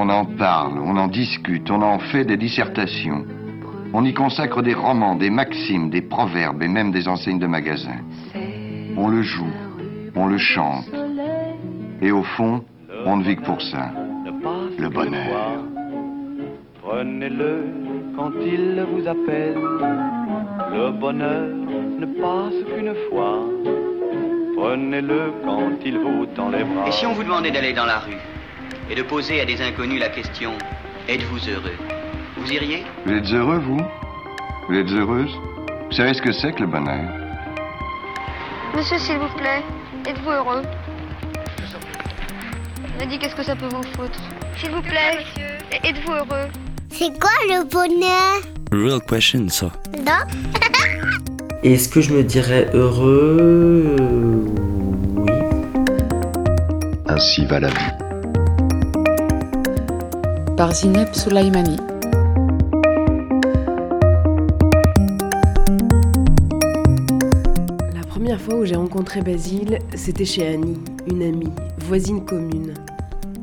On en parle, on en discute, on en fait des dissertations. On y consacre des romans, des maximes, des proverbes et même des enseignes de magasins. On le joue, on le chante. Et au fond, on ne vit que pour ça. Le bonheur. Prenez-le quand il vous appelle. Le bonheur ne passe qu'une fois. Prenez-le quand il vous tend les bras. Et si on vous demandait d'aller dans la rue et de poser à des inconnus la question Êtes-vous heureux? Vous iriez? Vous êtes heureux, vous? Vous êtes heureuse? Vous savez ce que c'est que le bonheur? Monsieur, s'il vous plaît, êtes-vous heureux? Me dit qu'est-ce que ça peut vous foutre? S'il vous plaît, êtes-vous heureux? C'est quoi le bonheur? Real question, ça. Non. Est-ce que je me dirais heureux? Oui. Ainsi va la vie. Par Zineb. La première fois où j'ai rencontré Basile, c'était chez Annie, une amie, voisine commune.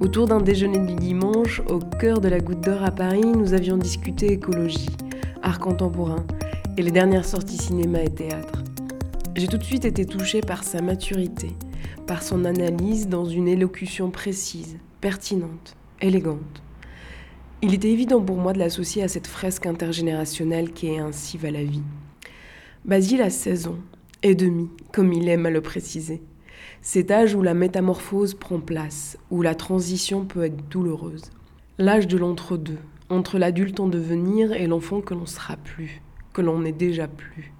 Autour d'un déjeuner du dimanche, au cœur de la Goutte d'Or à Paris, nous avions discuté écologie, art contemporain et les dernières sorties cinéma et théâtre. J'ai tout de suite été touchée par sa maturité, par son analyse dans une élocution précise, pertinente, élégante. Il était évident pour moi de l'associer à cette fresque intergénérationnelle qui est ainsi va la vie. Basile a 16 ans, et demi, comme il aime à le préciser. Cet âge où la métamorphose prend place, où la transition peut être douloureuse. L'âge de l'entre-deux, entre l'adulte en devenir et l'enfant que l'on sera plus, que l'on n'est déjà plus.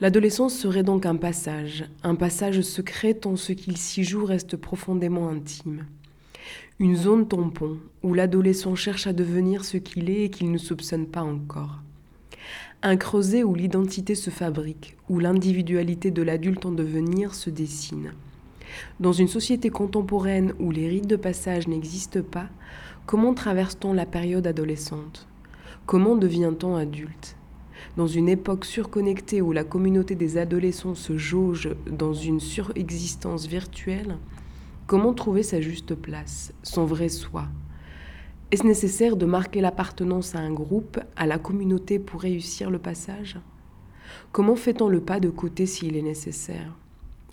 L'adolescence serait donc un passage, un passage secret tant ce qu'il s'y joue reste profondément intime. Une zone tampon où l'adolescent cherche à devenir ce qu'il est et qu'il ne soupçonne pas encore. Un creuset où l'identité se fabrique, où l'individualité de l'adulte en devenir se dessine. Dans une société contemporaine où les rites de passage n'existent pas, comment traverse-t-on la période adolescente? Comment devient-on adulte? Dans une époque surconnectée où la communauté des adolescents se jauge dans une surexistence virtuelle, comment trouver sa juste place, son vrai soi? Est-ce nécessaire de marquer l'appartenance à un groupe, à la communauté pour réussir le passage? Comment fait-on le pas de côté s'il est nécessaire?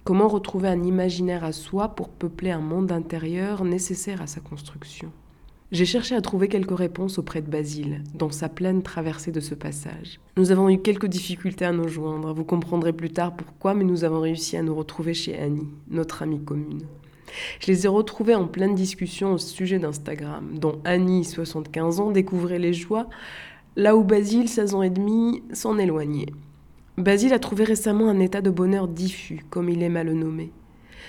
Comment retrouver un imaginaire à soi pour peupler un monde intérieur nécessaire à sa construction? J'ai cherché à trouver quelques réponses auprès de Basile, dans sa pleine traversée de ce passage. Nous avons eu quelques difficultés à nous joindre, vous comprendrez plus tard pourquoi, mais nous avons réussi à nous retrouver chez Annie, notre amie commune. Je les ai retrouvés en pleine discussion au sujet d'Instagram, dont Annie, 75 ans, découvrait les joies, là où Basile, 16 ans et demi, s'en éloignait. Basile a trouvé récemment un état de bonheur diffus, comme il aime à le nommer.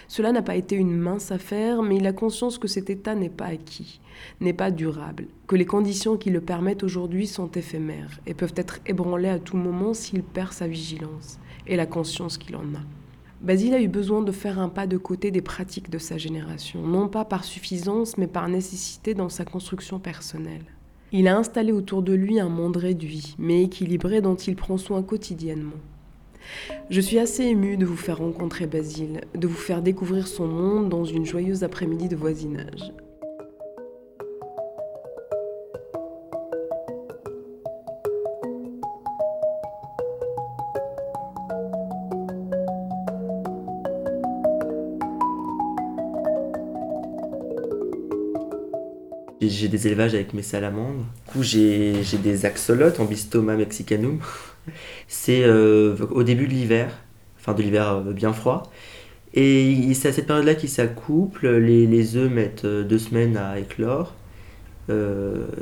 Cela n'a pas été une mince affaire, mais il a conscience que cet état n'est pas acquis, n'est pas durable, que les conditions qui le permettent aujourd'hui sont éphémères et peuvent être ébranlées à tout moment s'il perd sa vigilance et la conscience qu'il en a. Basile a eu besoin de faire un pas de côté des pratiques de sa génération, non pas par suffisance, mais par nécessité dans sa construction personnelle. Il a installé autour de lui un monde réduit, mais équilibré dont il prend soin quotidiennement. Je suis assez émue de vous faire rencontrer Basile, de vous faire découvrir son monde dans une joyeuse après-midi de voisinage. J'ai des élevages avec mes salamandres. Du coup, j'ai des axolotes en bistoma mexicanum. C'est euh, au début de l'hiver, enfin de l'hiver euh, bien froid. Et c'est à cette période-là qu'ils s'accouplent. Les, les œufs mettent euh, deux semaines à éclore.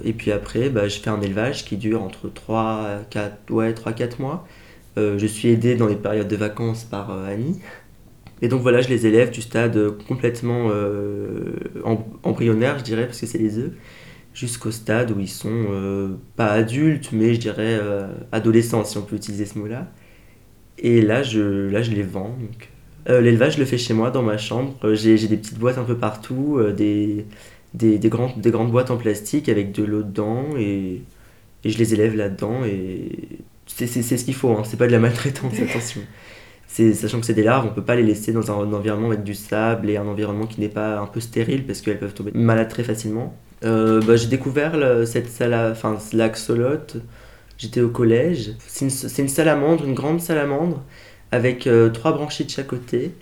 Et puis après, bah, je fais un élevage qui dure entre 3 4, ouais, 3, 4 mois. Je suis aidé dans les périodes de vacances par Annie. Et donc voilà, je les élève du stade complètement euh, em- embryonnaire, je dirais, parce que c'est les œufs, jusqu'au stade où ils sont euh, pas adultes, mais je dirais euh, adolescents, si on peut utiliser ce mot-là. Et là, je, là, je les vends. Euh, L'élevage, je le fais chez moi, dans ma chambre. Euh, J'ai des petites boîtes un peu partout, euh, des, des, des, grandes, des grandes boîtes en plastique avec de l'eau dedans, et, et je les élève là-dedans. Et c'est ce qu'il faut, hein, c'est pas de la maltraitance, attention. Sachant que c'est des larves, on peut pas les laisser dans un, environnement avec du sable et un environnement qui n'est pas un peu stérile parce qu'elles peuvent tomber malades très facilement. euh, bah, J'ai découvert cette l'axolote, j'étais au collège. C'est une, une, salamandre, une grande salamandre, avec euh, trois branchies de chaque côté.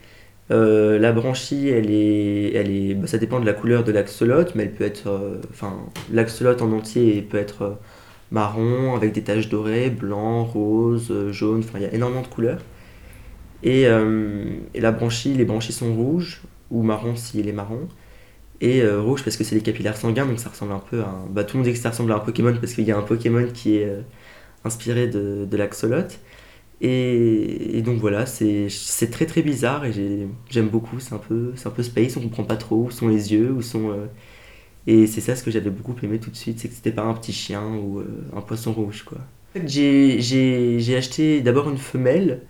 Euh, la branchie, elle est, elle est, bah, ça dépend de la couleur de l'axolote, mais elle peut être, enfin, l'axolote en entier peut être marron avec des taches dorées, blanc, rose, jaune, enfin il y a énormément de couleurs. Et, et, la branchie, les branchies sont rouges ou marron s'il est marron et euh, rouge parce que c'est des capillaires sanguins, donc ça ressemble un peu à un... Bah, tout le monde dit que ça ressemble à un Pokémon parce qu'il y a un Pokémon qui est euh, inspiré de, de l'axolote. Et, donc voilà, c'est très très bizarre et j'aime beaucoup, c'est un, peu, un peu space, on comprend pas trop où sont les yeux, où sont... Euh, et c'est ça ce que j'avais beaucoup aimé tout de suite, c'est que c'était pas un petit chien ou un poisson rouge quoi. J'ai acheté d'abord une femelle,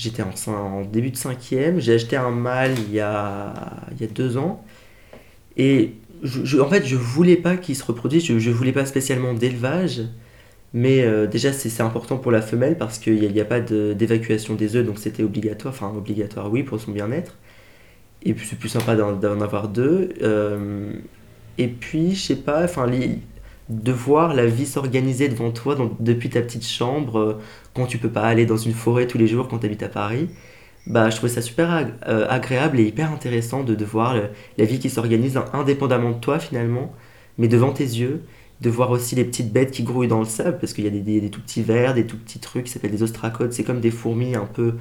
j'étais en, début de cinquième, j'ai acheté un mâle il y a, deux ans. Et en fait, je voulais pas qu'il se reproduise, je, je voulais pas spécialement d'élevage, mais euh, déjà c'est important pour la femelle parce qu'il n'y a, pas d'évacuation des œufs, donc c'était obligatoire, enfin obligatoire oui pour son bien-être. Et puis c'est plus sympa d'en avoir deux. Euh, et puis, je sais pas, enfin, de voir la vie s'organiser devant toi depuis ta petite chambre, euh, quand tu peux pas aller dans une forêt tous les jours quand tu habites à Paris bah, je trouvais ça super euh, agréable et hyper intéressant de, de voir la vie qui s'organise indépendamment de toi finalement, mais devant tes yeux, de voir aussi les petites bêtes qui grouillent dans le sable, parce qu'il y a des, des, tout petits vers, des tout petits trucs qui s'appellent des ostracodes, c'est comme des fourmis un peu,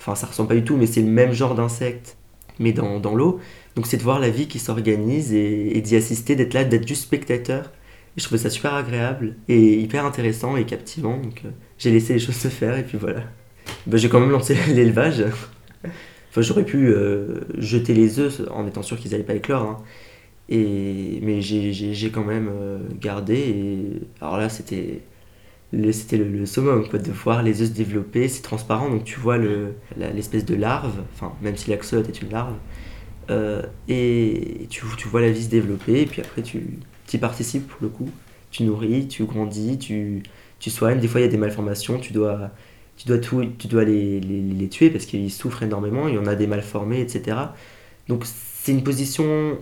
enfin ça ressemble pas du tout, mais c'est le même genre d'insectes, mais dans, dans l'eau. Donc c'est de voir la vie qui s'organise et, d'y assister, d'être là, d'être juste spectateur. Je trouvais ça super agréable et hyper intéressant et captivant, donc euh, j'ai laissé les choses se faire et puis voilà. Bah, j'ai quand même lancé l'élevage. enfin, j'aurais pu euh, jeter les œufs en étant sûr qu'ils n'allaient pas éclore. Hein. Et, mais j'ai quand même euh, gardé. Et, alors là, c'était c'était le, le, summum, quoi, de voir les œufs se développer. C'est transparent, donc tu vois l'espèce de larve, enfin, même si l'axolote est une larve. Et tu, tu, vois la vie se développer, et puis après, tu y participes pour le coup. Tu nourris, tu grandis, tu, tu soignes. Des fois, il y a des malformations, tu dois tu dois, tout, tu dois les, les, tuer parce qu'ils souffrent énormément, il y en a des mal formés, etc. Donc c'est une position,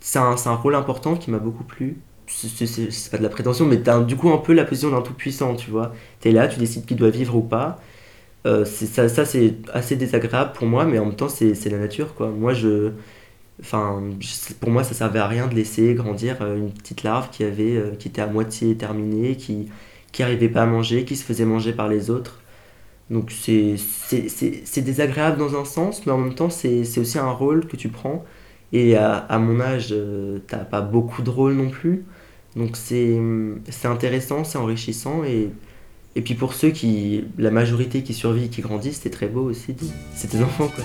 c'est un, un, rôle important qui m'a beaucoup plu. C'est pas de la prétention, mais t'as du coup un peu la position d'un tout-puissant, tu vois. T'es là, tu décides qui doit vivre ou pas. Euh, ça, ça c'est assez désagréable pour moi, mais en même temps, c'est la nature, quoi. Moi, je. Enfin, pour moi, ça servait à rien de laisser grandir euh, une petite larve qui, avait, euh, qui était à moitié terminée, qui, qui arrivait pas à manger, qui se faisait manger par les autres. Donc c'est désagréable dans un sens, mais en même temps c'est aussi un rôle que tu prends. Et à, mon âge, euh, t'as pas beaucoup de rôles non plus. Donc c'est intéressant, c'est enrichissant. Et, et puis pour ceux qui, la majorité qui survit, qui grandit, c'était très beau aussi. C'est tes enfants quoi.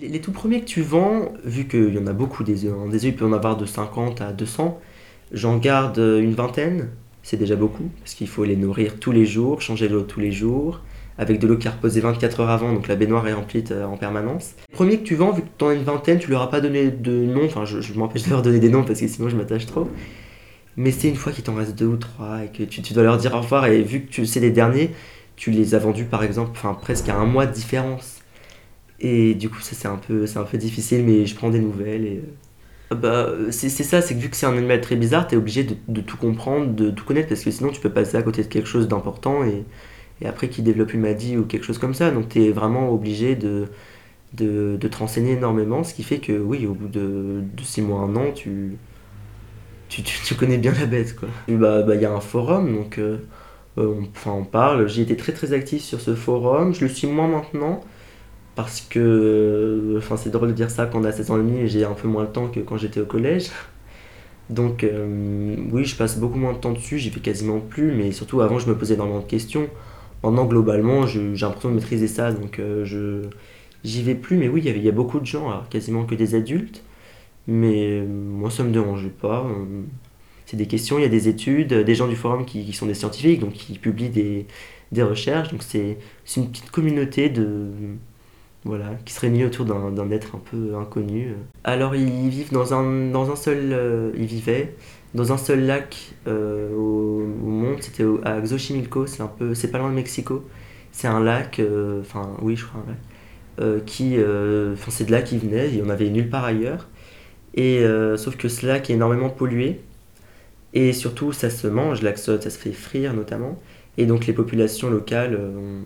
Les, les, tout premiers que tu vends, vu qu'il y en a beaucoup des œufs, des œufs il peut en avoir de 50 à 200, j'en garde une vingtaine, c'est déjà beaucoup, parce qu'il faut les nourrir tous les jours, changer l'eau tous les jours, avec de l'eau qui a reposé 24 heures avant, donc la baignoire est remplie euh, en permanence. Le premier que tu vends, vu que tu en as une vingtaine, tu leur as pas donné de nom, enfin je, m'empêche de leur donner des noms parce que sinon je m'attache trop. Mais c'est une fois qu'il t'en reste deux ou trois et que tu, dois leur dire au revoir, et vu que tu sais les derniers, tu les as vendus par exemple presque à un mois de différence. Et du coup, ça c'est un, peu, un peu difficile, mais je prends des nouvelles et. Euh, bah, c'est ça, c'est que vu que c'est un animal très bizarre, tu es obligé de, tout comprendre, de tout connaître, parce que sinon tu peux passer à côté de quelque chose d'important et, et après qui développe une maladie ou quelque chose comme ça. Donc tu es vraiment obligé de, de, de, te renseigner énormément, ce qui fait que oui, au bout de, de 6 mois, un an, tu, tu, tu, connais bien la bête. Quoi. Bah, bah, y a un forum, donc euh, enfin, on parle. J'ai été très très actif sur ce forum. Je le suis moins maintenant parce que, enfin, c'est drôle de dire ça quand on a 16 ans et demi j'ai un peu moins de temps que quand j'étais au collège. Donc, oui, je passe beaucoup moins de temps dessus. J'y fais quasiment plus, mais surtout avant, je me posais énormément de questions. Maintenant, globalement, j'ai l'impression de maîtriser ça, donc je j'y vais plus. Mais oui, il y, a beaucoup de gens, quasiment que des adultes. Mais moi, ça me dérange pas c'est des questions, il y a des études, des gens du forum qui, sont des scientifiques, donc qui publient des, des recherches. Donc c'est une petite communauté de voilà, qui se réunit autour d'un être un peu inconnu. Alors ils vivent dans un, dans un seul, euh, ils vivaient dans un seul lac euh, au, monde, c'était à Xochimilco, c'est un peu, c'est pas loin de Mexico. C'est un lac, euh, enfin oui je crois qui, enfin c'est de là qu'il venait, il y en avait nulle part ailleurs. Et sauf que ce lac est énormément pollué et surtout, ça se mange, l'axote, ça se fait frire notamment. Et donc les populations locales, euh,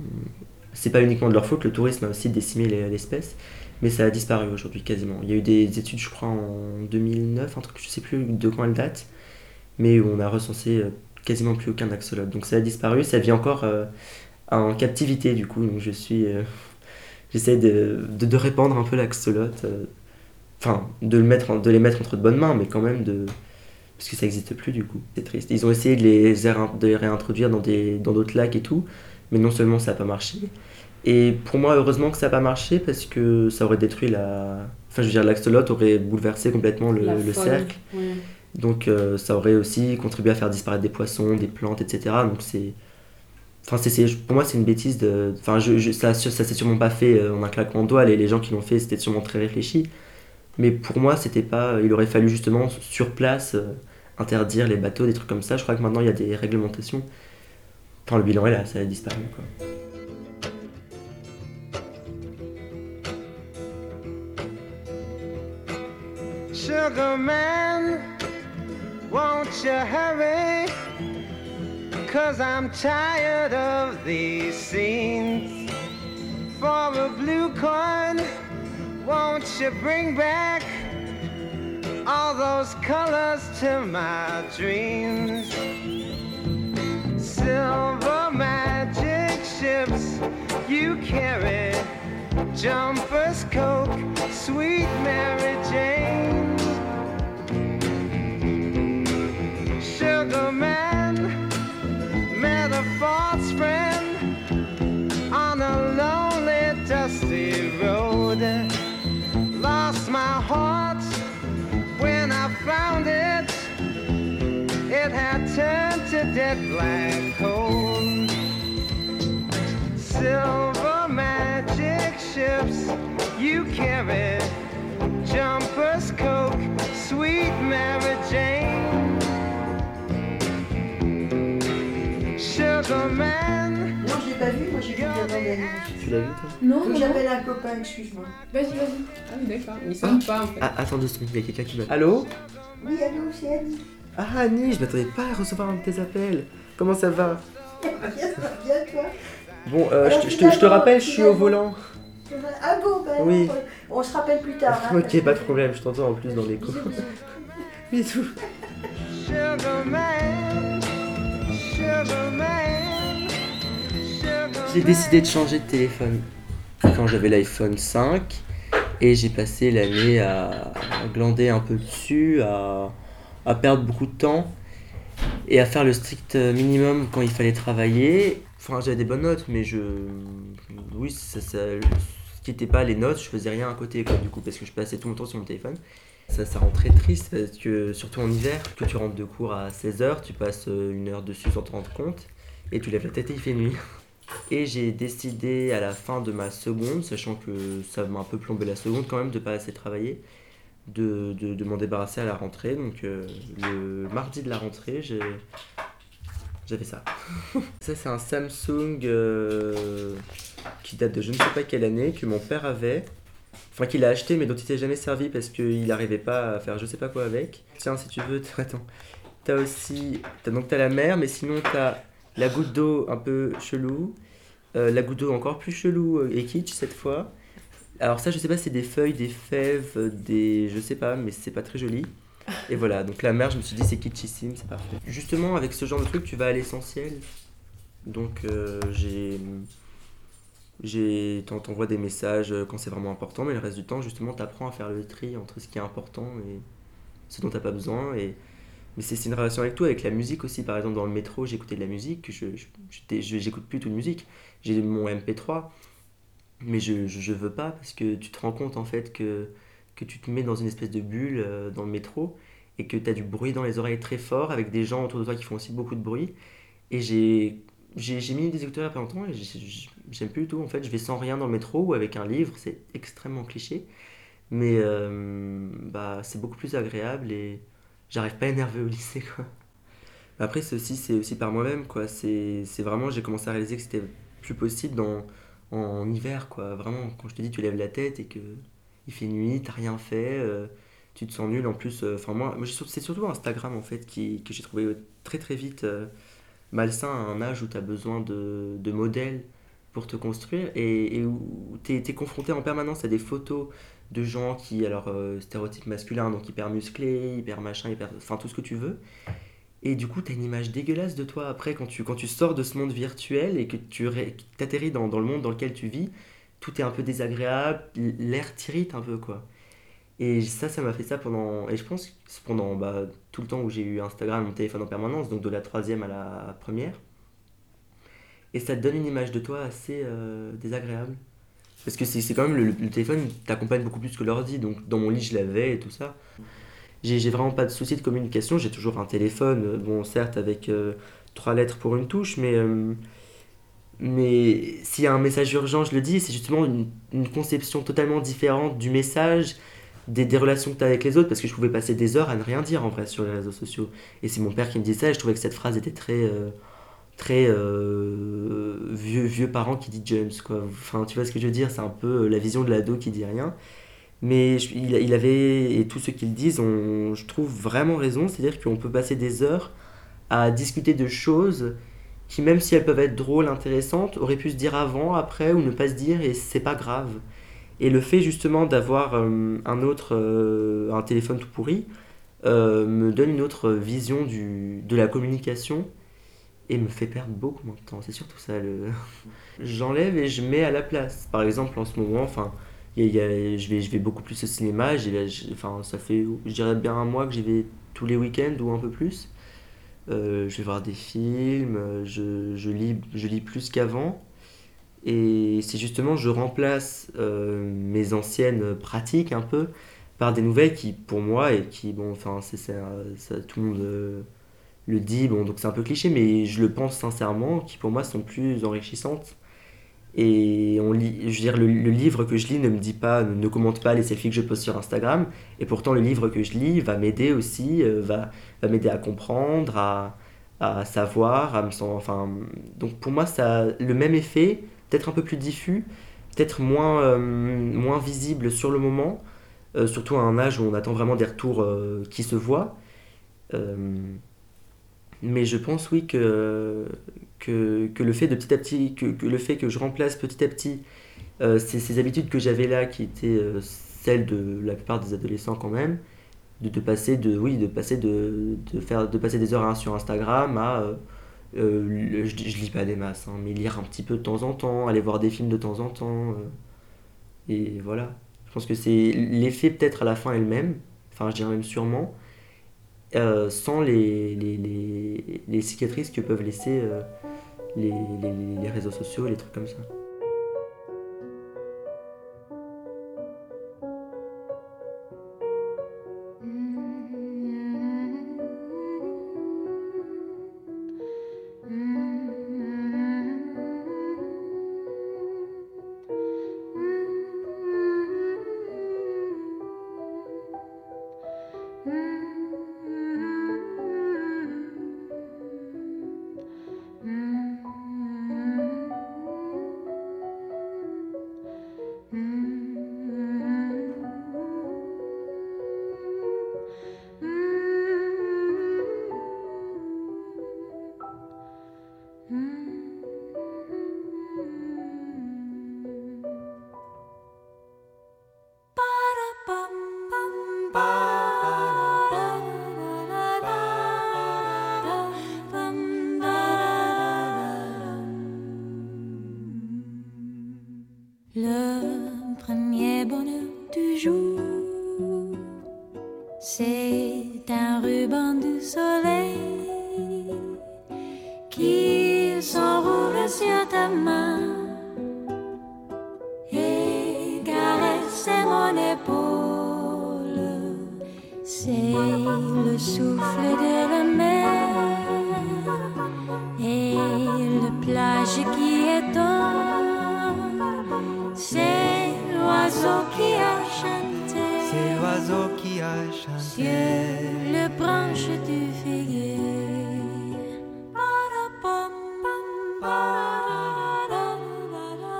c'est pas uniquement de leur faute, le tourisme a aussi décimé l'espèce, mais ça a disparu aujourd'hui quasiment. Il y a eu des études, je crois, en 2009, un truc, je sais plus de quand elle date, mais où on a recensé euh, quasiment plus aucun axolote. Donc ça a disparu, ça vit encore euh, en captivité du coup, donc je suis... J'essaie de, de, répandre un peu l'axolote, enfin de, de les mettre entre de bonnes mains, mais quand même de parce que ça n'existe plus du coup. C'est triste. Ils ont essayé de les, de les réintroduire dans d'autres lacs et tout, mais non seulement ça n'a pas marché, et pour moi, heureusement que ça n'a pas marché parce que ça aurait détruit la. Enfin, je veux dire, l'axolote aurait bouleversé complètement le, le cercle. Donc, euh, ça aurait aussi contribué à faire disparaître des poissons, des plantes, etc. Donc, c'est. Enfin, c'est, pour moi, c'est une bêtise de. Enfin, je, je, ça, ça s'est sûrement pas fait euh, en un claquement de doigts. Les, les gens qui l'ont fait, c'était sûrement très réfléchi. Mais pour moi, c'était pas. Il aurait fallu justement sur place euh, interdire les bateaux, des trucs comme ça. Je crois que maintenant il y a des réglementations. Enfin, le bilan est là, ça a disparu quoi. Sugar man, won't you hurry? Cause I'm tired of these scenes. For a blue coin, won't you bring back? all those colors to my dreams. Silver magic ships you carry, jumpers, coke, sweet Mary Jane. Sugar man met a false friend to dead black coal. Silver magic ships you carry, jumpers, coke, sweet Mary Jane. Sugar man. Non, je l'ai pas vu, moi j'ai vu avant. Tu l'as vu toi? Non, non. J'appelle un copain, excuse-moi. Vas-y, vas-y. Ah oui, d'accord. Il sonne ah. pas en fait. Ah, attends deux secondes, il y a quelqu'un qui m'appelle. Allô? Oui, allô, c'est Annie. Ah, Annie, je m'attendais pas à recevoir un de tes appels. Comment ça va Bien, ça va bien, toi Bon, euh, je, te, je te rappelle, je suis au volant. Ah bon, ben oui. on, se rappelle plus tard. Hein, ok, pas de problème, je t'entends en plus dans l'écho. Bisous. J'ai décidé de changer de téléphone quand j'avais l'iPhone 5 et j'ai passé l'année à, glander un peu dessus, à, perdre beaucoup de temps et à faire le strict minimum quand il fallait travailler. Enfin, j'avais des bonnes notes, mais je. Oui, ça, ça, ce qui n'était pas les notes, je faisais rien à côté, quoi, du coup, parce que je passais tout mon temps sur mon téléphone. Ça, ça rend très triste, parce que surtout en hiver, que tu rentres de cours à 16h, tu passes une heure dessus sans te rendre compte, et tu lèves la tête et il fait nuit. Et j'ai décidé à la fin de ma seconde, sachant que ça m'a un peu plombé la seconde quand même de pas assez travailler, de, de, m'en débarrasser à la rentrée. Donc euh, le mardi de la rentrée, j'ai j'avais ça. ça c'est un Samsung euh, qui date de je ne sais pas quelle année, que mon père avait. Enfin qu'il a acheté mais dont il s'est jamais servi parce qu'il n'arrivait pas à faire je sais pas quoi avec. Tiens si tu veux, attends. T'as aussi... As, donc t'as la mer mais sinon t'as la goutte d'eau un peu chelou, euh, la goutte d'eau encore plus chelou et kitsch cette fois. Alors ça, je sais pas, c'est des feuilles, des fèves, des... Je sais pas, mais c'est pas très joli. Et voilà, donc la mer, je me suis dit, c'est kitschissime, c'est parfait. Justement, avec ce genre de truc, tu vas à l'essentiel. Donc euh, j'ai j'ai t'envoies des messages quand c'est vraiment important, mais le reste du temps, justement, tu apprends à faire le tri entre ce qui est important et ce dont tu pas besoin. Et... Mais c'est une relation avec toi, avec la musique aussi. Par exemple, dans le métro, j'écoutais de la musique, je j'écoute plus toute musique. J'ai mon MP3, mais je, je, veux pas parce que tu te rends compte en fait que, que tu te mets dans une espèce de bulle euh, dans le métro et que tu as du bruit dans les oreilles très fort avec des gens autour de toi qui font aussi beaucoup de bruit. Et j'ai mis des écouteurs il longtemps et j'aime plus du tout. En fait, je vais sans rien dans le métro ou avec un livre, c'est extrêmement cliché. Mais euh, bah, c'est beaucoup plus agréable et j'arrive pas à énerver au lycée. Quoi. Après, c'est aussi par moi-même. C'est vraiment, j'ai commencé à réaliser que c'était plus possible dans, en, hiver. quoi Vraiment, quand je te dis, tu lèves la tête et que il fait nuit, t'as rien fait, euh, tu te sens nul. En plus, euh, enfin moi, c'est surtout Instagram en fait qui, que j'ai trouvé très très vite malsain à un âge où tu as besoin de, de, modèles pour te construire et, où tu es, confronté en permanence à des photos de gens qui, alors, euh, stéréotypes masculins, donc hyper musclés, hyper machin, hyper. enfin tout ce que tu veux. Et du coup, tu as une image dégueulasse de toi après quand tu, quand tu sors de ce monde virtuel et que tu atterris dans, dans le monde dans lequel tu vis. Tout est un peu désagréable, l'air t'irrite un peu, quoi. Et ça, ça m'a fait ça pendant. Et je pense pendant bah, tout le temps où j'ai eu Instagram, mon téléphone en permanence, donc de la troisième à la première. Et ça te donne une image de toi assez euh, désagréable. Parce que c'est quand même le, téléphone t'accompagne beaucoup plus que l'ordi, donc dans mon lit je l'avais et tout ça. J'ai vraiment pas de souci de communication, j'ai toujours un téléphone, euh, bon certes avec euh, trois lettres pour une touche, mais, mais s'il y a un message urgent, je le dis, c'est justement une, conception totalement différente du message des, relations que tu as avec les autres, parce que je pouvais passer des heures à ne rien dire en vrai sur les réseaux sociaux. Et c'est mon père qui me disait ça, et je trouvais que cette phrase était très, euh, très euh, vieux, vieux parent qui dit James, quoi. Enfin, tu vois ce que je veux dire, c'est un peu euh, la vision de l'ado qui dit rien. Mais il, il, avait, et tous ceux qui le disent, ont, je trouve vraiment raison, c'est-à-dire qu'on peut passer des heures à discuter de choses qui, même si elles peuvent être drôles, intéressantes, auraient pu se dire avant, après, ou ne pas se dire, et c'est pas grave. Et le fait justement d'avoir euh, un autre, euh, un téléphone tout pourri, euh, me donne une autre vision du, de la communication et me fait perdre beaucoup moins de temps. C'est surtout ça. Le... J'enlève et je mets à la place. Par exemple, en ce moment, enfin, y y a, je, vais, je vais beaucoup plus au cinéma. enfin, ça fait, je dirais bien un mois que j'y vais tous les week-ends ou un peu plus. je vais voir des films, je, je lis, je lis plus qu'avant. Et c'est justement, je remplace euh, mes anciennes pratiques un peu par des nouvelles qui, pour moi, et qui, bon, enfin, c'est ça, tout le monde euh, le dit, bon, donc c'est un peu cliché, mais je le pense sincèrement, qui pour moi sont plus enrichissantes. Et on lit, je veux dire, le, livre que je lis ne me dit pas, ne, commente pas les selfies que je poste sur Instagram, et pourtant le livre que je lis va m'aider aussi, euh, va, va m'aider à comprendre, à, à savoir, à me sentir, enfin, donc pour moi, ça a le même effet, peut-être un peu plus diffus, peut-être moins, euh, moins visible sur le moment, euh, surtout à un âge où on attend vraiment des retours qui se voient. mais je pense oui que, que, le fait de petit à petit, que, le fait que je remplace petit à petit ces, ces, habitudes que j'avais là, qui étaient celles de la plupart des adolescents quand même, de, passer de oui de passer de, de, faire de passer des heures sur Instagram à euh, je, je, lis pas des masses, hein, mais lire un petit peu de temps en temps, aller voir des films de temps en temps. Euh, et voilà. Je pense que c'est l'effet peut-être à la fin est le même, enfin je dirais même sûrement, euh, sans les, les, les, les, cicatrices que peuvent laisser les, réseaux sociaux, les trucs comme ça. Plage qui est C'est l'oiseau qui a chanté. C'est l'oiseau qui a chanté. Sur le branche du figuier.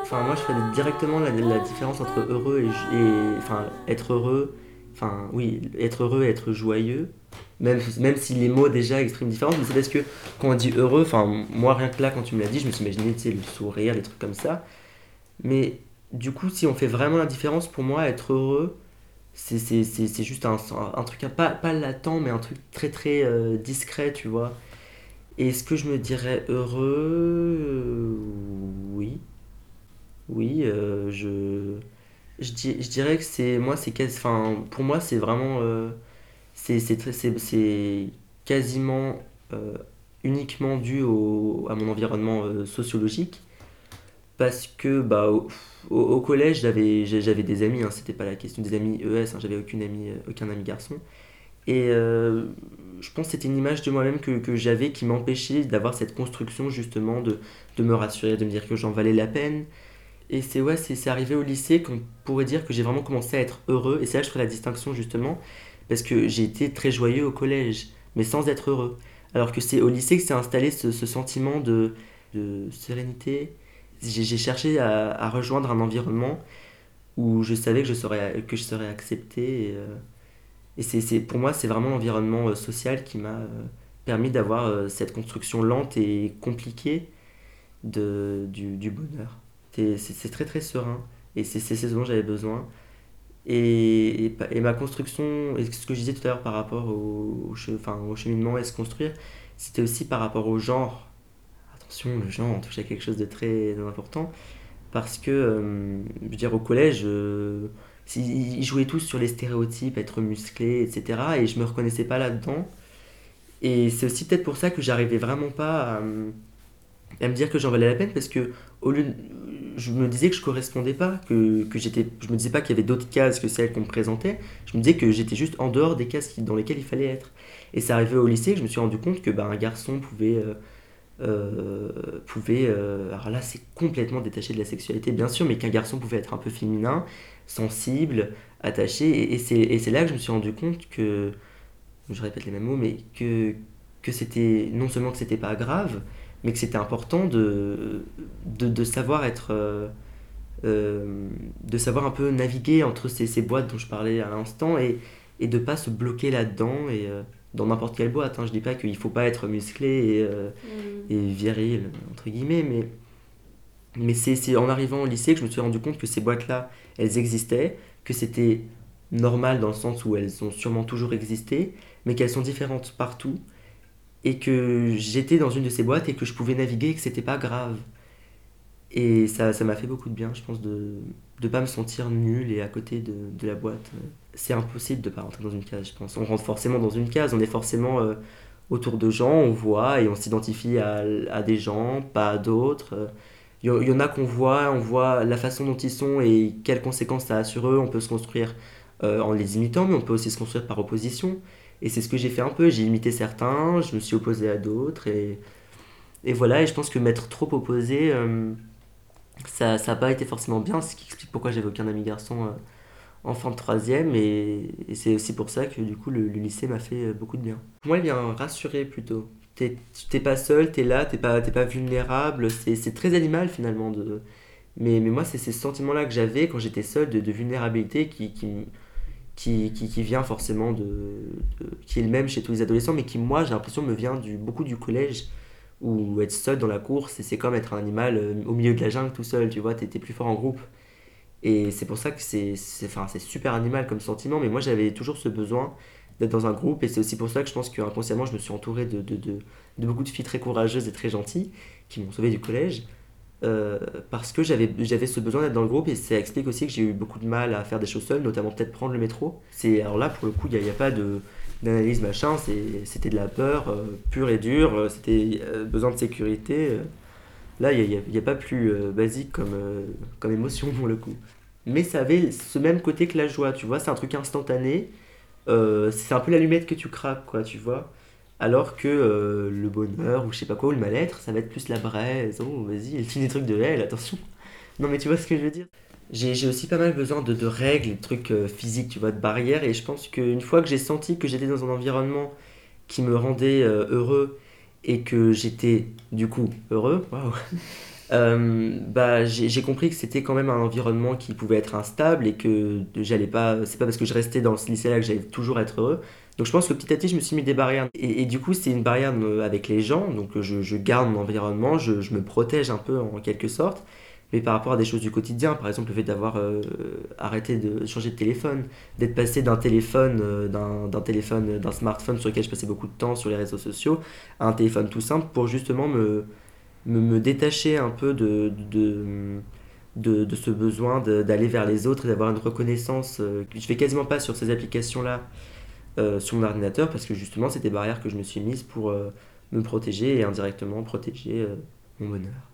Enfin, moi, je fais directement la, la différence entre heureux et, et, enfin, être heureux. Enfin, oui, être heureux et être joyeux. Même, même si les mots déjà expriment différence, mais c'est parce que quand on dit heureux, enfin, moi, rien que là, quand tu me l'as dit, je me suis imaginé, tu sais, le sourire, des trucs comme ça. Mais du coup, si on fait vraiment la différence, pour moi, être heureux, c'est juste un, truc, pas, pas latent, mais un truc très très euh, discret, tu vois. Est-ce que je me dirais heureux? Oui. Oui, euh, je, je, je, dirais que c'est. Moi, c'est enfin, Pour moi, c'est vraiment. Euh, c'est quasiment uniquement dû au, à mon environnement sociologique. Parce que bah, au, collège, j'avais des amis, hein, c'était pas la question des amis ES, hein, j'avais aucune amie, aucun ami garçon. Et euh, je pense que c'était une image de moi-même que, que j'avais qui m'empêchait d'avoir cette construction justement de, de, me rassurer, de me dire que j'en valais la peine. Et c'est ouais, c'est arrivé au lycée qu'on pourrait dire que j'ai vraiment commencé à être heureux. Et c'est là que je ferai la distinction justement, parce que j'ai été très joyeux au collège, mais sans être heureux. Alors que c'est au lycée que s'est installé ce, sentiment de, sérénité. J'ai cherché à, rejoindre un environnement où je savais que je serais, que je serais accepté. Et, euh, c'est, pour moi, c'est vraiment l'environnement euh, social qui m'a euh, permis d'avoir cette construction lente et compliquée du, du bonheur. C'est, très très serein et c'est, ce dont j'avais besoin. Et, et, ma construction, et ce que je disais tout à l'heure par rapport au, enfin, au cheminement et se construire, c'était aussi par rapport au genre. Attention, le genre, on touche à quelque chose de très important. Parce que, je veux dire, au collège, ils jouaient tous sur les stéréotypes, être musclés, etc. Et je me reconnaissais pas là-dedans. Et c'est aussi peut-être pour ça que j'arrivais vraiment pas à, me dire que j'en valais la peine parce que au lieu je me disais que je correspondais pas, que, que j'étais, je me disais pas qu'il y avait d'autres cases que celles qu'on me présentait. Je me disais que j'étais juste en dehors des cases dans lesquelles il fallait être. Et c'est arrivé au lycée je me suis rendu compte que bah, un garçon pouvait euh, euh, pouvait, euh, alors là c'est complètement détaché de la sexualité bien sûr, mais qu'un garçon pouvait être un peu féminin, sensible, attaché, et, et c'est là que je me suis rendu compte que, je répète les mêmes mots, mais que, que c'était, non seulement que c'était pas grave, mais que c'était important de, de, de, savoir être... Euh, de savoir un peu naviguer entre ces, ces boîtes dont je parlais à l'instant et, et de pas se bloquer là-dedans et dans n'importe quelle boîte. Hein. Je dis pas qu'il faut pas être musclé et, euh, mm. et viril, entre guillemets, mais, mais c'est en arrivant au lycée que je me suis rendu compte que ces boîtes-là, elles existaient, que c'était normal dans le sens où elles ont sûrement toujours existé, mais qu'elles sont différentes partout, et que j'étais dans une de ces boîtes et que je pouvais naviguer et que c'était pas grave. Et ça m'a fait beaucoup de bien, je pense, de ne pas me sentir nul et à côté de, de la boîte c'est impossible de ne pas rentrer dans une case, je pense. On rentre forcément dans une case, on est forcément euh, autour de gens, on voit et on s'identifie à, à, des gens, pas à d'autres. Il y, en a qu'on voit, on voit la façon dont ils sont et quelles conséquences ça a sur eux. On peut se construire euh, en les imitant, mais on peut aussi se construire par opposition. Et c'est ce que j'ai fait un peu. J'ai imité certains, je me suis opposé à d'autres. Et, et voilà, et je pense que m'être trop opposé, euh, ça n'a pas été forcément bien. Ce qui explique pourquoi j'avais aucun ami garçon en fin de troisième et, c'est aussi pour ça que du coup le, lycée m'a fait euh, beaucoup de bien. Moi, il vient rassurer plutôt. T'es pas seul, t'es là, t'es pas, pas vulnérable, c'est très animal finalement. De... Mais, mais moi, c'est ces sentiments-là que j'avais quand j'étais seul de, vulnérabilité qui, qui, qui, vient forcément de, qui est le même chez tous les adolescents, mais qui, moi, j'ai l'impression, me vient du, beaucoup du collège où être seul dans la course, c'est comme être un animal euh, au milieu de la jungle tout seul, tu vois, t'es plus fort en groupe. Et c'est pour ça que c'est super animal comme sentiment, mais moi j'avais toujours ce besoin d'être dans un groupe, et c'est aussi pour ça que je pense qu'inconsciemment je me suis entouré de, de, de, beaucoup de filles très courageuses et très gentilles qui m'ont sauvé du collège. Euh, parce que j'avais ce besoin d'être dans le groupe et ça explique aussi que j'ai eu beaucoup de mal à faire des choses seules, notamment peut-être prendre le métro. Alors là pour le coup il n'y a, a, pas d'analyse, machin, c'était de la peur euh, pure et dure, c'était besoin de sécurité. Là, il n'y a, pas plus basique comme, comme émotion pour le coup. Mais ça avait ce même côté que la joie, tu vois, c'est un truc instantané. c'est un peu l'allumette que tu craques, quoi, tu vois. Alors que le bonheur, ou je sais pas quoi, ou le mal-être, ça va être plus la braise. Oh, vas-y, finit des trucs de elle, attention. Non, mais tu vois ce que je veux dire? J'ai aussi pas mal besoin de, règles, de trucs euh, physiques, tu vois, de barrières. Et je pense qu'une fois que j'ai senti que j'étais dans un environnement qui me rendait euh, heureux et que j'étais du coup heureux, euh, bah, j'ai compris que c'était quand même un environnement qui pouvait être instable et que j'allais pas. C'est pas parce que je restais dans ce lycée-là que j'allais toujours être heureux. Donc je pense que petit à petit, je me suis mis des barrières. Et, du coup, c'est une barrière avec les gens. Donc je, garde mon environnement, je, me protège un peu en quelque sorte mais par rapport à des choses du quotidien, par exemple le fait d'avoir euh, arrêté de changer de téléphone, d'être passé d'un téléphone, euh, d'un téléphone, d'un smartphone sur lequel je passais beaucoup de temps sur les réseaux sociaux, à un téléphone tout simple pour justement me, me, détacher un peu de, de, de, ce besoin d'aller vers les autres et d'avoir une reconnaissance. Euh, je fais quasiment pas sur ces applications-là sur mon ordinateur parce que justement c'est des barrières que je me suis mise pour me protéger et indirectement protéger mon bonheur.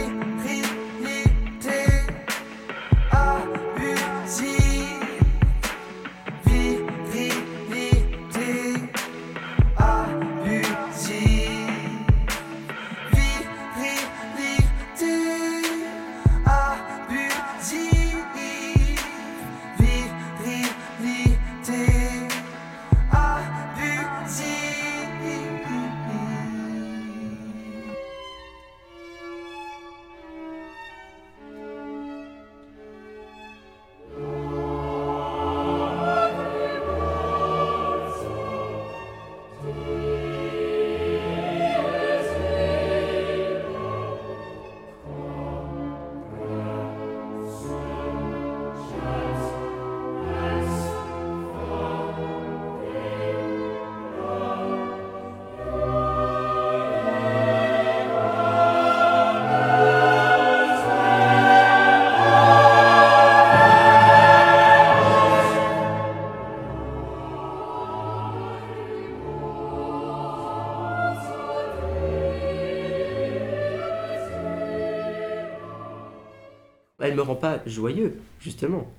Pas joyeux, justement.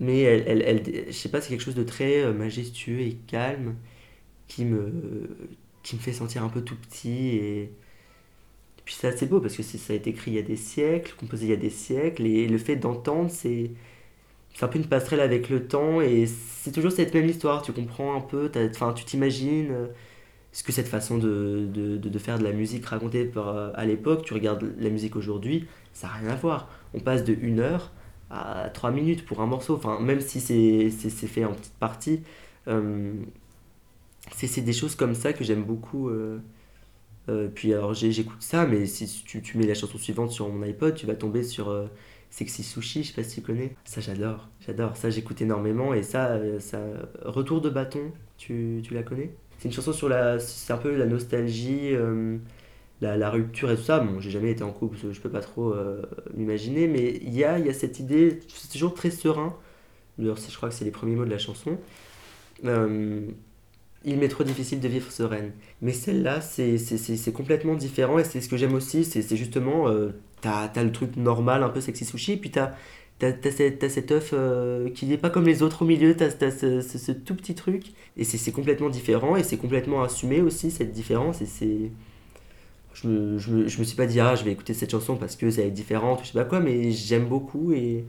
Mais elle, elle, je sais pas, c'est quelque chose de très euh, majestueux et calme qui me, qui me fait sentir un peu tout petit. Et, puis c'est assez beau parce que ça a été écrit il y a des siècles, composé il y a des siècles, et le fait d'entendre, c'est c'est un peu une passerelle avec le temps et c'est toujours cette même histoire. Tu comprends un peu, enfin, tu t'imagines euh, ce que cette façon de, de, de, faire de la musique racontée par, euh, à l'époque, tu regardes la musique aujourd'hui, ça n'a rien à voir. On passe de 1 heure à 3 minutes pour un morceau, enfin, même si c'est fait en petite partie. Euh, c'est des choses comme ça que j'aime beaucoup. puis alors j'écoute ça, mais si tu, tu, mets la chanson suivante sur mon iPod, tu vas tomber sur Sexy Sushi, je sais pas si tu connais. Ça, j'adore. J'adore. Ça, j'écoute énormément. Et ça, euh, ça, Retour de bâton, tu, tu la connais? C'est une chanson sur la. C'est un peu la nostalgie, euh, la, rupture et tout ça. Bon, j'ai jamais été en couple, je peux pas trop euh, m'imaginer. Mais il y a, y a cette idée. C'est toujours très serein. D'ailleurs, je crois que c'est les premiers mots de la chanson. il m'est trop difficile de vivre sereine. Mais celle-là, c'est complètement différent et c'est ce que j'aime aussi. C'est justement t'as as le truc normal, un peu sexy sushi, puis t'as as, cet œuf euh, qui n'est pas comme les autres au milieu, t'as as ce, ce, tout petit truc, et c'est complètement différent, et c'est complètement assumé aussi, cette différence, et c'est... Je me, je, me, je me suis pas dit, ah, je vais écouter cette chanson parce que ça est différente, je sais pas quoi, mais j'aime beaucoup, et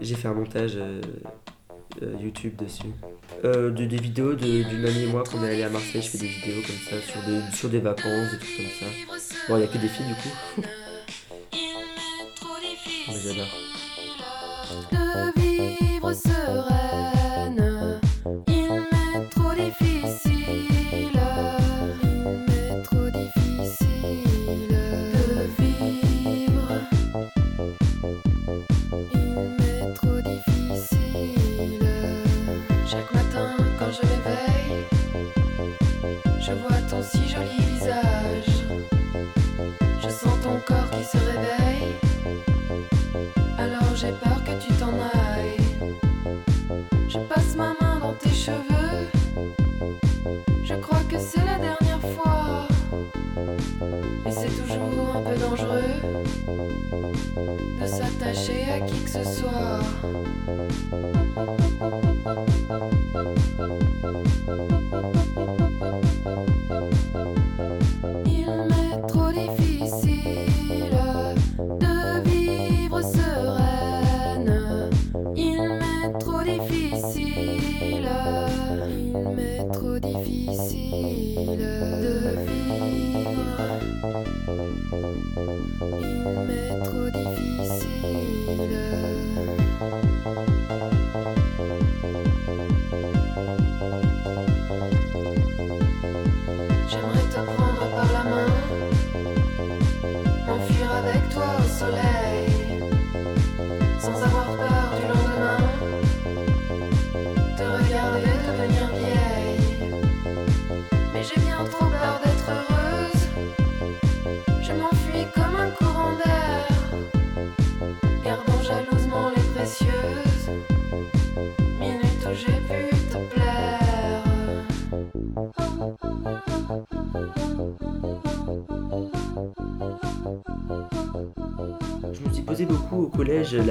j'ai fait un montage euh, euh, YouTube dessus. de, des vidéos d'une amie et moi, quand on est allé à Marseille, je fais des vidéos comme ça, sur des, sur des vacances, des trucs comme ça. Bon, il n'y a que des filles du coup. De vivre Il m'est trop difficile de vivre sereine. Il m'est trop difficile. Il m'est trop difficile de vivre. Il m'est trop difficile.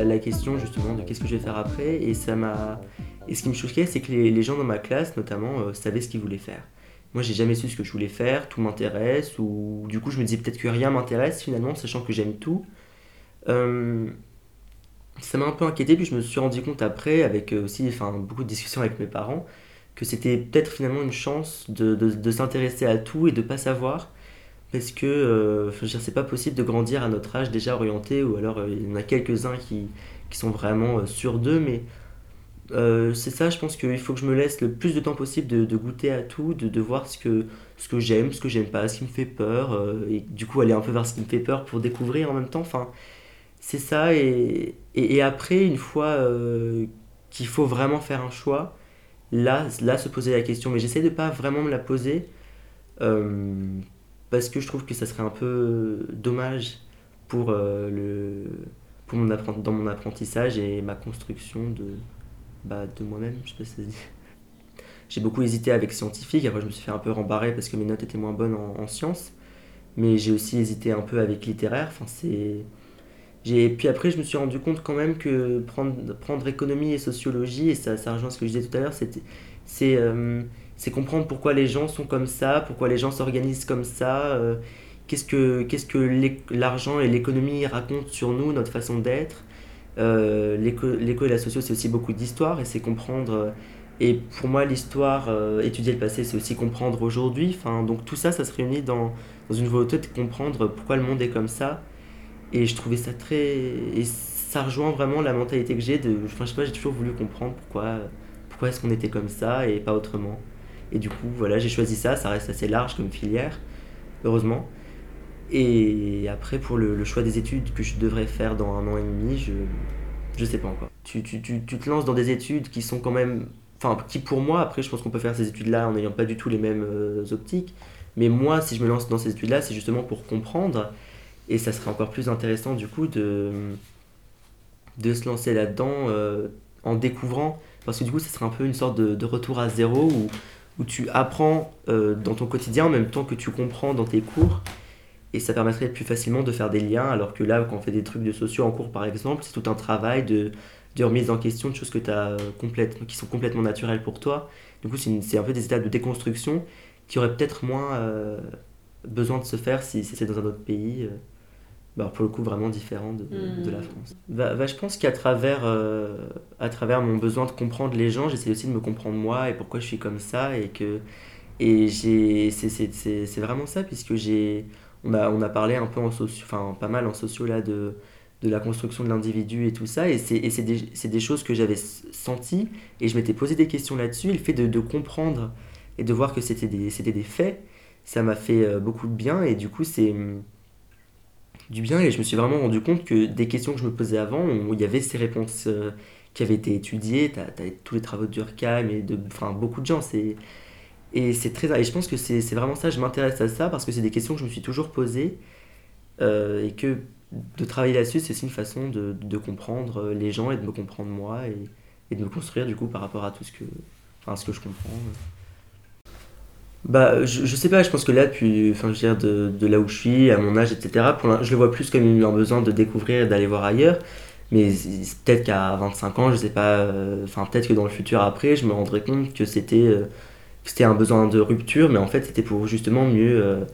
La, question justement de qu'est-ce que je vais faire après et ça m'a et ce qui me choquait c'est que les, gens dans ma classe notamment euh, savaient ce qu'ils voulaient faire. Moi j'ai jamais su ce que je voulais faire tout m'intéresse ou du coup je me disais peut-être que rien m'intéresse finalement sachant que j'aime tout. Euh, ça m'a un peu inquiété puis je me suis rendu compte après avec euh, aussi enfin beaucoup de discussions avec mes parents que c'était peut-être finalement une chance de, de s'intéresser à tout et de pas savoir parce que euh, c'est pas possible de grandir à notre âge déjà orienté, ou alors euh, il y en a quelques-uns qui, qui, sont vraiment euh, sûrs d'eux, mais c'est ça, je pense qu'il faut que je me laisse le plus de temps possible de, de goûter à tout, de, voir ce que, ce que j'aime, ce que j'aime pas, ce qui me fait peur, et du coup aller un peu vers ce qui me fait peur pour découvrir en même temps. Enfin, c'est ça, et, et, après, une fois qu'il faut vraiment faire un choix, là, là se poser la question, mais j'essaie de pas vraiment me la poser parce que je trouve que ça serait un peu dommage pour, euh, le, pour mon dans mon apprentissage et ma construction de, bah, de moi-même. Je sais pas ça dit. J'ai beaucoup hésité avec scientifique, après je me suis fait un peu rembarrer parce que mes notes étaient moins bonnes en, sciences. Mais j'ai aussi hésité un peu avec littéraire. Enfin, c'est... Puis après, je me suis rendu compte quand même que prendre, économie et sociologie, et ça, ça rejoint ce que je disais tout à l'heure, c'est, euh, comprendre pourquoi les gens sont comme ça, pourquoi les gens s'organisent comme ça, euh, qu'est-ce que, l'argent et l'économie racontent sur nous, notre façon d'être. Euh, l'école et la socio, c'est aussi beaucoup d'histoire et c'est comprendre. et pour moi, l'histoire, étudier le passé, c'est aussi comprendre aujourd'hui. Enfin, donc tout ça, ça se réunit dans une volonté de comprendre pourquoi le monde est comme ça. Et je trouvais ça très. Et ça rejoint vraiment la mentalité que j'ai de. Enfin, je sais pas, j'ai toujours voulu comprendre pourquoi, pourquoi est-ce qu'on était comme ça et pas autrement. Et du coup, voilà, j'ai choisi ça. Ça reste assez large comme filière, heureusement. Et après, pour le, choix des études que je devrais faire dans un an et demi, je je sais pas encore. Tu, tu, tu, tu te lances dans des études qui sont quand même. Enfin, qui pour moi, après, je pense qu'on peut faire ces études-là en n'ayant pas du tout les mêmes euh, optiques. Mais moi, si je me lance dans ces études-là, c'est justement pour comprendre. Et ça serait encore plus intéressant, du coup, de, de se lancer là-dedans euh, en découvrant. Parce que du coup, ça serait un peu une sorte de, de retour à zéro où, où tu apprends euh, dans ton quotidien en même temps que tu comprends dans tes cours. Et ça permettrait plus facilement de faire des liens, alors que là, quand on fait des trucs de sociaux en cours, par exemple, c'est tout un travail de, de remise en question de choses que qui sont complètement naturelles pour toi. Du coup, c'est un peu des étapes de déconstruction qui auraient peut-être moins euh, besoin de se faire si, si c'est dans un autre pays. Bah, pour le coup vraiment différent de, de la hmm. France. Bah, bah, je pense qu'à travers, euh, à travers mon besoin de comprendre les gens, j'essaie aussi de me comprendre moi et pourquoi je suis comme ça et que et c'est vraiment ça puisque j'ai on a, on a parlé un peu en socio, enfin pas mal en socio là de, de la construction de l'individu et tout ça et c'est des, des, choses que j'avais senties et je m'étais posé des questions là-dessus. Le fait de, de, comprendre et de voir que c'était des, des faits, ça m'a fait euh, beaucoup de bien et du coup c'est du bien et je me suis vraiment rendu compte que des questions que je me posais avant, il y avait ces réponses euh, qui avaient été étudiées, tu as, tous les travaux de Durkheim et de enfin, beaucoup de gens. C'est, et c'est très et je pense que c'est, vraiment ça, je m'intéresse à ça parce que c'est des questions que je me suis toujours posées euh, et que de travailler là-dessus, c'est aussi une façon de, de, comprendre les gens et de me comprendre moi et, et, de me construire du coup par rapport à tout ce que, enfin, ce que je comprends. Bah, je, je, sais pas, je pense que là, depuis, enfin, je veux dire, de, là où je suis, à mon âge, etc., pour je le vois plus comme un besoin de découvrir et d'aller voir ailleurs. Mais peut-être qu'à 25 ans, je sais pas, euh, enfin, peut-être que dans le futur après, je me rendrai compte que c'était euh, un besoin de rupture, mais en fait, c'était pour justement mieux, euh,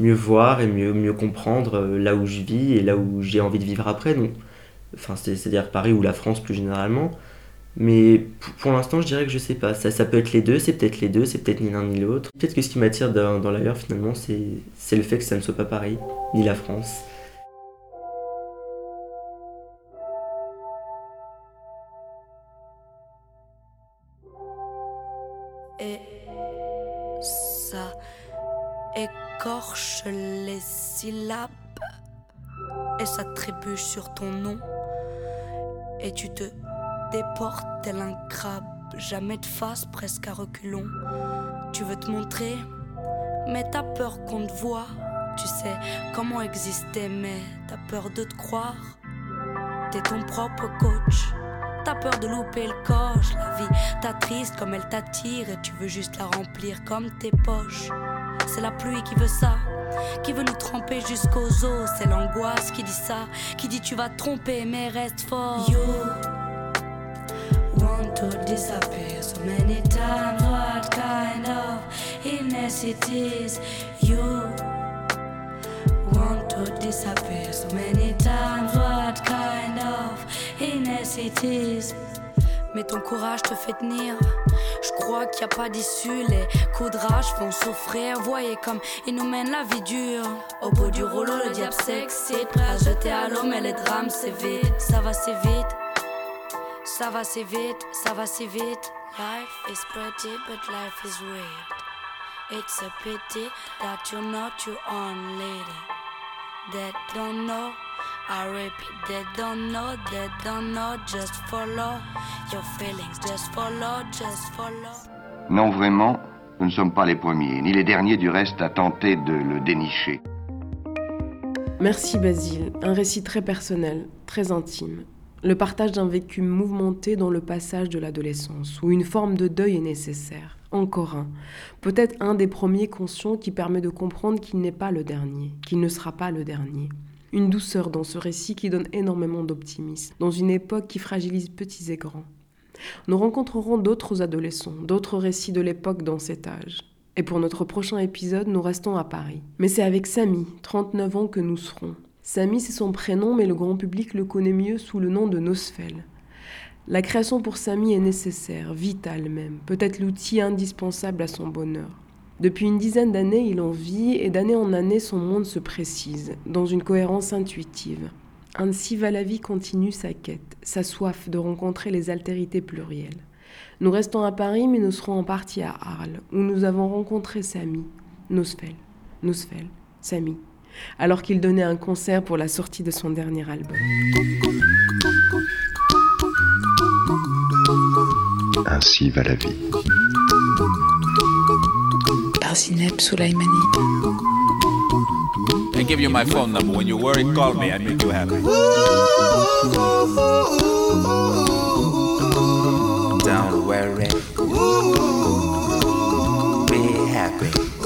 mieux voir et mieux, mieux comprendre là où je vis et là où j'ai envie de vivre après. Enfin, c'est-à-dire Paris ou la France plus généralement. Mais pour l'instant, je dirais que je sais pas. Ça, peut être les deux, c'est peut-être les deux, c'est peut-être ni l'un ni l'autre. Peut-être que ce qui m'attire dans, dans l'ailleurs, finalement, c'est le fait que ça ne soit pas Paris, ni la France. Et ça écorche les syllabes et ça trébuche sur ton nom et tu te déporte tel un crabe, jamais de face, presque à reculons. Tu veux te montrer, mais t'as peur qu'on te voit. Tu sais comment exister, mais t'as peur de te croire. T'es ton propre coach. T'as peur de louper le coche. La vie t'attriste comme elle t'attire et tu veux juste la remplir comme tes poches. C'est la pluie qui veut ça, qui veut nous tremper jusqu'aux os. C'est l'angoisse qui dit ça, qui dit tu vas tromper, mais reste fort. Want to disappear so many times. What kind of illness it is? You want to disappear so many times. What kind of illness it is? Mais ton courage te fait tenir. Je crois qu'il n'y a pas d'issue. Les coups de rage font souffrir. Voyez comme ils nous mènent la vie dure. Au bout du rouleau, le diable s'excite. Prêt à jeter à l'eau, mais les drames c'est vite. Ça va, c'est vite. Ça va si vite, ça va si vite. Life is pretty, but life is weird. It's a pity that you're not your own lady. They don't know, I repeat, they don't know, they don't know. Just follow your feelings, just follow, just follow. Non, vraiment, nous ne sommes pas les premiers, ni les derniers du reste à tenter de le dénicher. Merci Basile, un récit très personnel, très intime le partage d'un vécu mouvementé dans le passage de l'adolescence, où une forme de deuil est nécessaire. Encore un. Peut-être un des premiers conscients qui permet de comprendre qu'il n'est pas le dernier, qu'il ne sera pas le dernier. Une douceur dans ce récit qui donne énormément d'optimisme, dans une époque qui fragilise petits et grands. Nous rencontrerons d'autres adolescents, d'autres récits de l'époque dans cet âge. Et pour notre prochain épisode, nous restons à Paris. Mais c'est avec Samy, 39 ans, que nous serons. Samy, c'est son prénom, mais le grand public le connaît mieux sous le nom de Nosfel. La création pour Samy est nécessaire, vitale même, peut-être l'outil indispensable à son bonheur. Depuis une dizaine d'années, il en vit et d'année en année, son monde se précise, dans une cohérence intuitive. Ainsi va la vie continue sa quête, sa soif de rencontrer les altérités plurielles. Nous restons à Paris, mais nous serons en partie à Arles, où nous avons rencontré Samy, Nosfel, Nosfel, Samy, alors qu'il donnait un concert pour la sortie de son dernier album. Ainsi va la vie. Par Zineb Soulaimani. I give you my phone number. When you're worried, call me. I make you happy. Don't worry. Be happy.